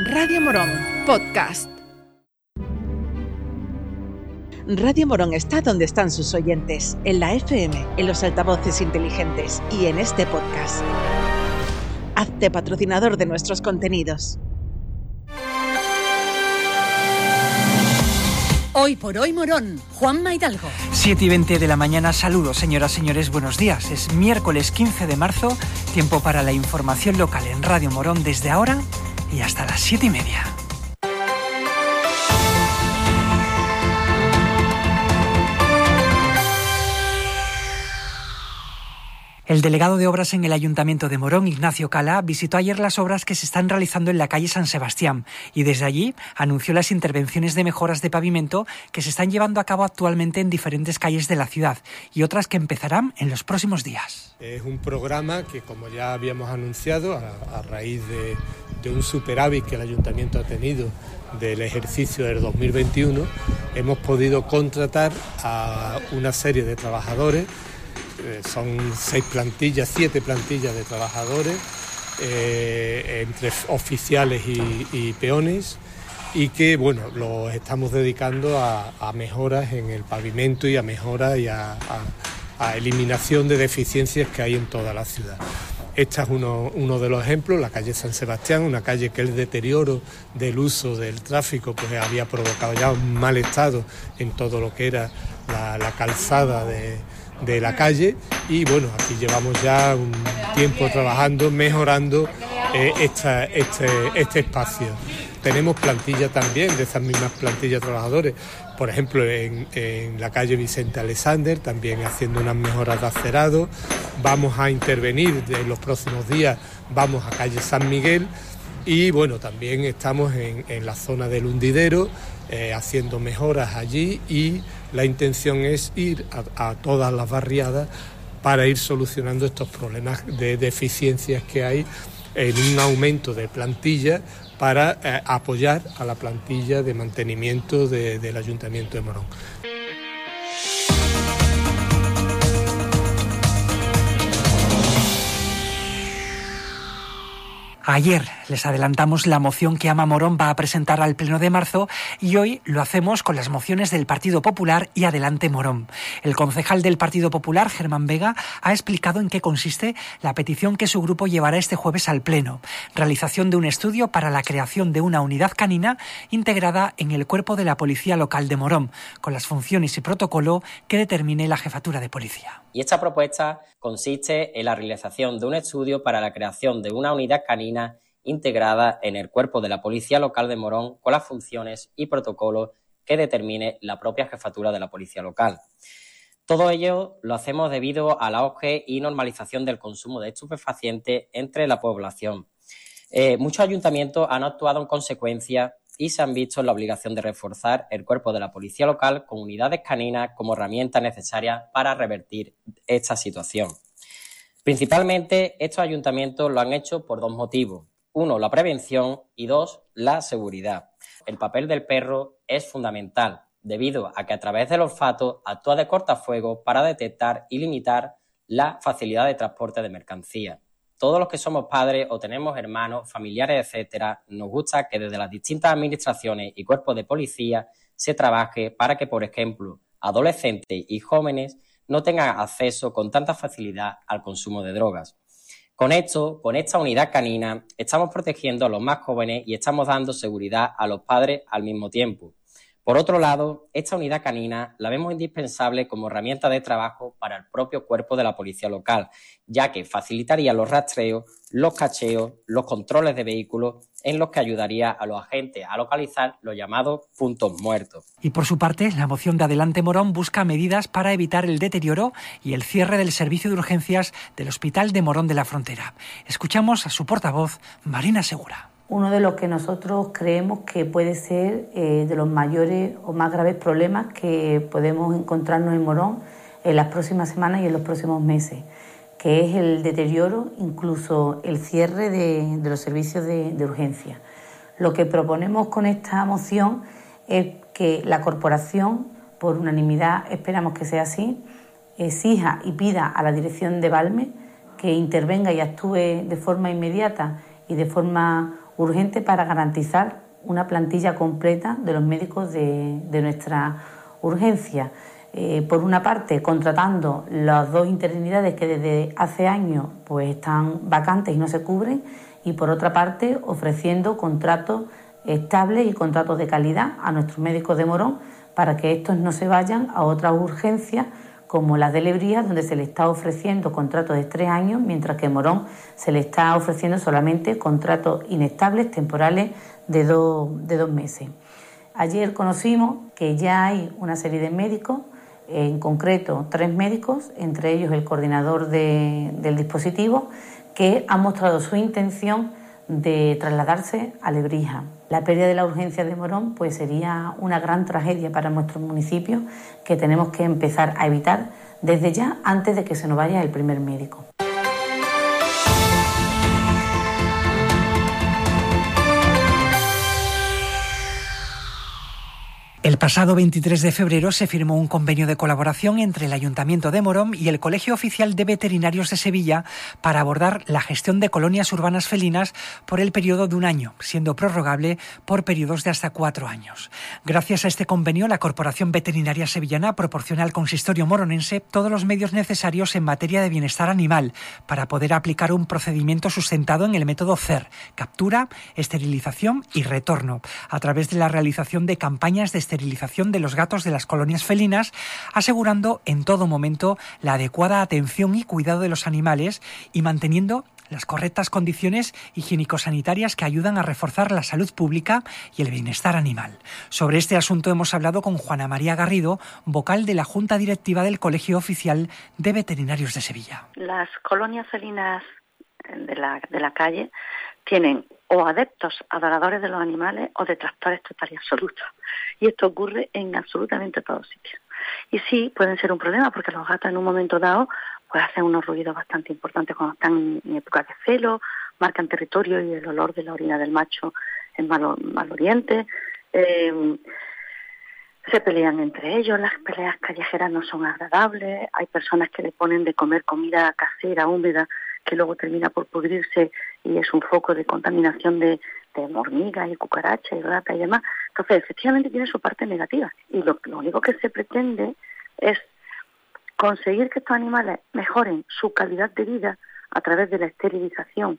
Radio Morón, podcast. Radio Morón está donde están sus oyentes, en la FM, en los altavoces inteligentes y en este podcast. Hazte patrocinador de nuestros contenidos. Hoy por hoy Morón, Juan Maidalgo. 7 y 20 de la mañana, saludos señoras, señores, buenos días. Es miércoles 15 de marzo, tiempo para la información local en Radio Morón desde ahora y hasta las 7 y media. El delegado de obras en el Ayuntamiento de Morón, Ignacio Cala, visitó ayer las obras que se están realizando en la calle San Sebastián y desde allí anunció las intervenciones de mejoras de pavimento que se están llevando a cabo actualmente en diferentes calles de la ciudad y otras que empezarán en los próximos días. Es un programa que, como ya habíamos anunciado, a, raíz de, de un superávit que el Ayuntamiento ha tenido del ejercicio del 2021, hemos podido contratar a una serie de trabajadores eh, son seis plantillas, siete plantillas de trabajadores, eh, entre oficiales y, peones, y que bueno, los estamos dedicando a, mejoras en el pavimento y a mejoras y a, eliminación de deficiencias que hay en toda la ciudad. Este es uno, de los ejemplos, la calle San Sebastián, una calle que el deterioro del uso del tráfico pues había provocado ya un mal estado en todo lo que era la calzada de, de la calle y bueno, aquí llevamos ya un tiempo trabajando, mejorando eh, este, este espacio. Tenemos plantilla también de esas mismas plantillas trabajadores, por ejemplo en, la calle Vicente Alexander, también haciendo unas mejoras de acerado. Vamos a intervenir en los próximos días, vamos a calle San Miguel y bueno, también estamos en, la zona del hundidero eh, haciendo mejoras allí y la intención es ir a, todas las barriadas para ir solucionando estos problemas de deficiencias que hay en un aumento de plantilla para eh, apoyar a la plantilla de mantenimiento del Ayuntamiento de Morón. Ayer les adelantamos la moción que Ama Morón va a presentar al Pleno de marzo y hoy lo hacemos con las mociones del Partido Popular y Adelante Morón. El concejal del Partido Popular, Germán Vega, ha explicado en qué consiste la petición que su grupo llevará este jueves al Pleno. Realización de un estudio para la creación de una unidad canina integrada en el cuerpo de la Policía Local de Morón, con las funciones y protocolo que determine la jefatura de policía. Y esta propuesta consiste en la realización de un estudio para la creación de una unidad canina integrada en el cuerpo de la Policía Local de Morón con las funciones y protocolos que determine la propia jefatura de la Policía Local. Todo ello lo hacemos debido al auge y normalización del consumo de estupefacientes entre la población. Eh, muchos ayuntamientos han actuado en consecuencia y se han visto en la obligación de reforzar el cuerpo de la policía local con unidades caninas como herramienta necesaria para revertir esta situación. Principalmente, estos ayuntamientos lo han hecho por dos motivos. Uno, la prevención y dos, la seguridad. El papel del perro es fundamental, debido a que a través del olfato actúa de cortafuego para detectar y limitar la facilidad de transporte de mercancías todos los que somos padres o tenemos hermanos, familiares, etcétera, nos gusta que desde las distintas administraciones y cuerpos de policía se trabaje para que, por ejemplo, adolescentes y jóvenes no tengan acceso con tanta facilidad al consumo de drogas. Con esto, con esta unidad canina, estamos protegiendo a los más jóvenes y estamos dando seguridad a los padres al mismo tiempo. Por otro lado, esta unidad canina la vemos indispensable como herramienta de trabajo para el propio cuerpo de la policía local, ya que facilitaría los rastreos, los cacheos, los controles de vehículos, en los que ayudaría a los agentes a localizar los llamados puntos muertos. Y por su parte, la moción de Adelante Morón busca medidas para evitar el deterioro y el cierre del servicio de urgencias del Hospital de Morón de la Frontera. Escuchamos a su portavoz, Marina Segura uno de los que nosotros creemos que puede ser eh, de los mayores o más graves problemas que podemos encontrarnos en Morón en las próximas semanas y en los próximos meses, que es el deterioro, incluso el cierre de, los servicios de, de urgencia. Lo que proponemos con esta moción es que la corporación, por unanimidad esperamos que sea así, exija y pida a la dirección de Balme que intervenga y actúe de forma inmediata y de forma urgente para garantizar una plantilla completa de los médicos de, nuestra urgencia. Eh, por una parte, contratando las dos interinidades que desde hace años pues, están vacantes y no se cubren, y por otra parte, ofreciendo contratos estables y contratos de calidad a nuestros médicos de Morón para que estos no se vayan a otras urgencias como las de Lebría, donde se le está ofreciendo contratos de tres años, mientras que Morón se le está ofreciendo solamente contratos inestables, temporales, de, de dos meses. Ayer conocimos que ya hay una serie de médicos, en concreto tres médicos, entre ellos el coordinador del dispositivo, que han mostrado su intención de trasladarse a Lebrija. La pérdida de la urgencia de Morón pues sería una gran tragedia para nuestro municipio que tenemos que empezar a evitar desde ya antes de que se nos vaya el primer médico. El pasado 23 de febrero se firmó un convenio de colaboración entre el Ayuntamiento de Morón y el Colegio Oficial de Veterinarios de Sevilla para abordar la gestión de colonias urbanas felinas por el periodo de un año, siendo prorrogable por periodos de hasta cuatro años. Gracias a este convenio, la Corporación Veterinaria Sevillana proporciona al consistorio moronense todos los medios necesarios en materia de bienestar animal para poder aplicar un procedimiento sustentado en el método CER, captura, esterilización y retorno, a través de la realización de campañas de esterilización de los gatos de las colonias felinas, asegurando en todo momento la adecuada atención y cuidado de los animales y manteniendo las correctas condiciones higiénico-sanitarias que ayudan a reforzar la salud pública y el bienestar animal. Sobre este asunto hemos hablado con Juana María Garrido, vocal de la Junta Directiva del Colegio Oficial de Veterinarios de Sevilla. Las colonias felinas de la, de la calle tienen o adeptos adoradores de los animales o detractores total y absolutos. Y esto ocurre en absolutamente todos sitios. Y sí, pueden ser un problema porque los gatos en un momento dado pues hacen unos ruidos bastante importantes cuando están en época de celo, marcan territorio y el olor de la orina del macho es mal, mal oriente. Eh, se pelean entre ellos, las peleas callejeras no son agradables, hay personas que le ponen de comer comida casera, húmeda, que luego termina por pudrirse y es un foco de contaminación de, de hormigas y cucarachas y rata y demás. Entonces, efectivamente tiene su parte negativa. Y lo, único que se pretende es conseguir que estos animales mejoren su calidad de vida a través de la esterilización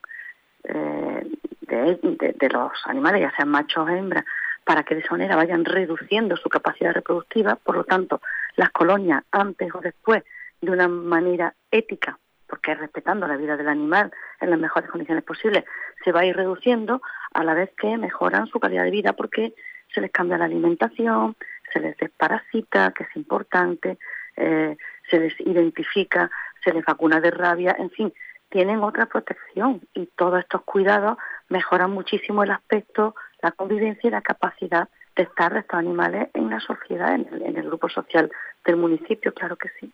eh, de, los animales, ya sean machos o hembras, para que de esa manera vayan reduciendo su capacidad reproductiva. Por lo tanto, las colonias, antes o después, de una manera ética, porque respetando la vida del animal en las mejores condiciones posibles, se va a ir reduciendo a la vez que mejoran su calidad de vida porque se les cambia la alimentación, se les desparasita, que es importante, eh, se les identifica, se les vacuna de rabia, en fin, tienen otra protección y todos estos cuidados mejoran muchísimo el aspecto, la convivencia y la capacidad de estar de estos animales en la sociedad, en el, en el grupo social del municipio, claro que sí.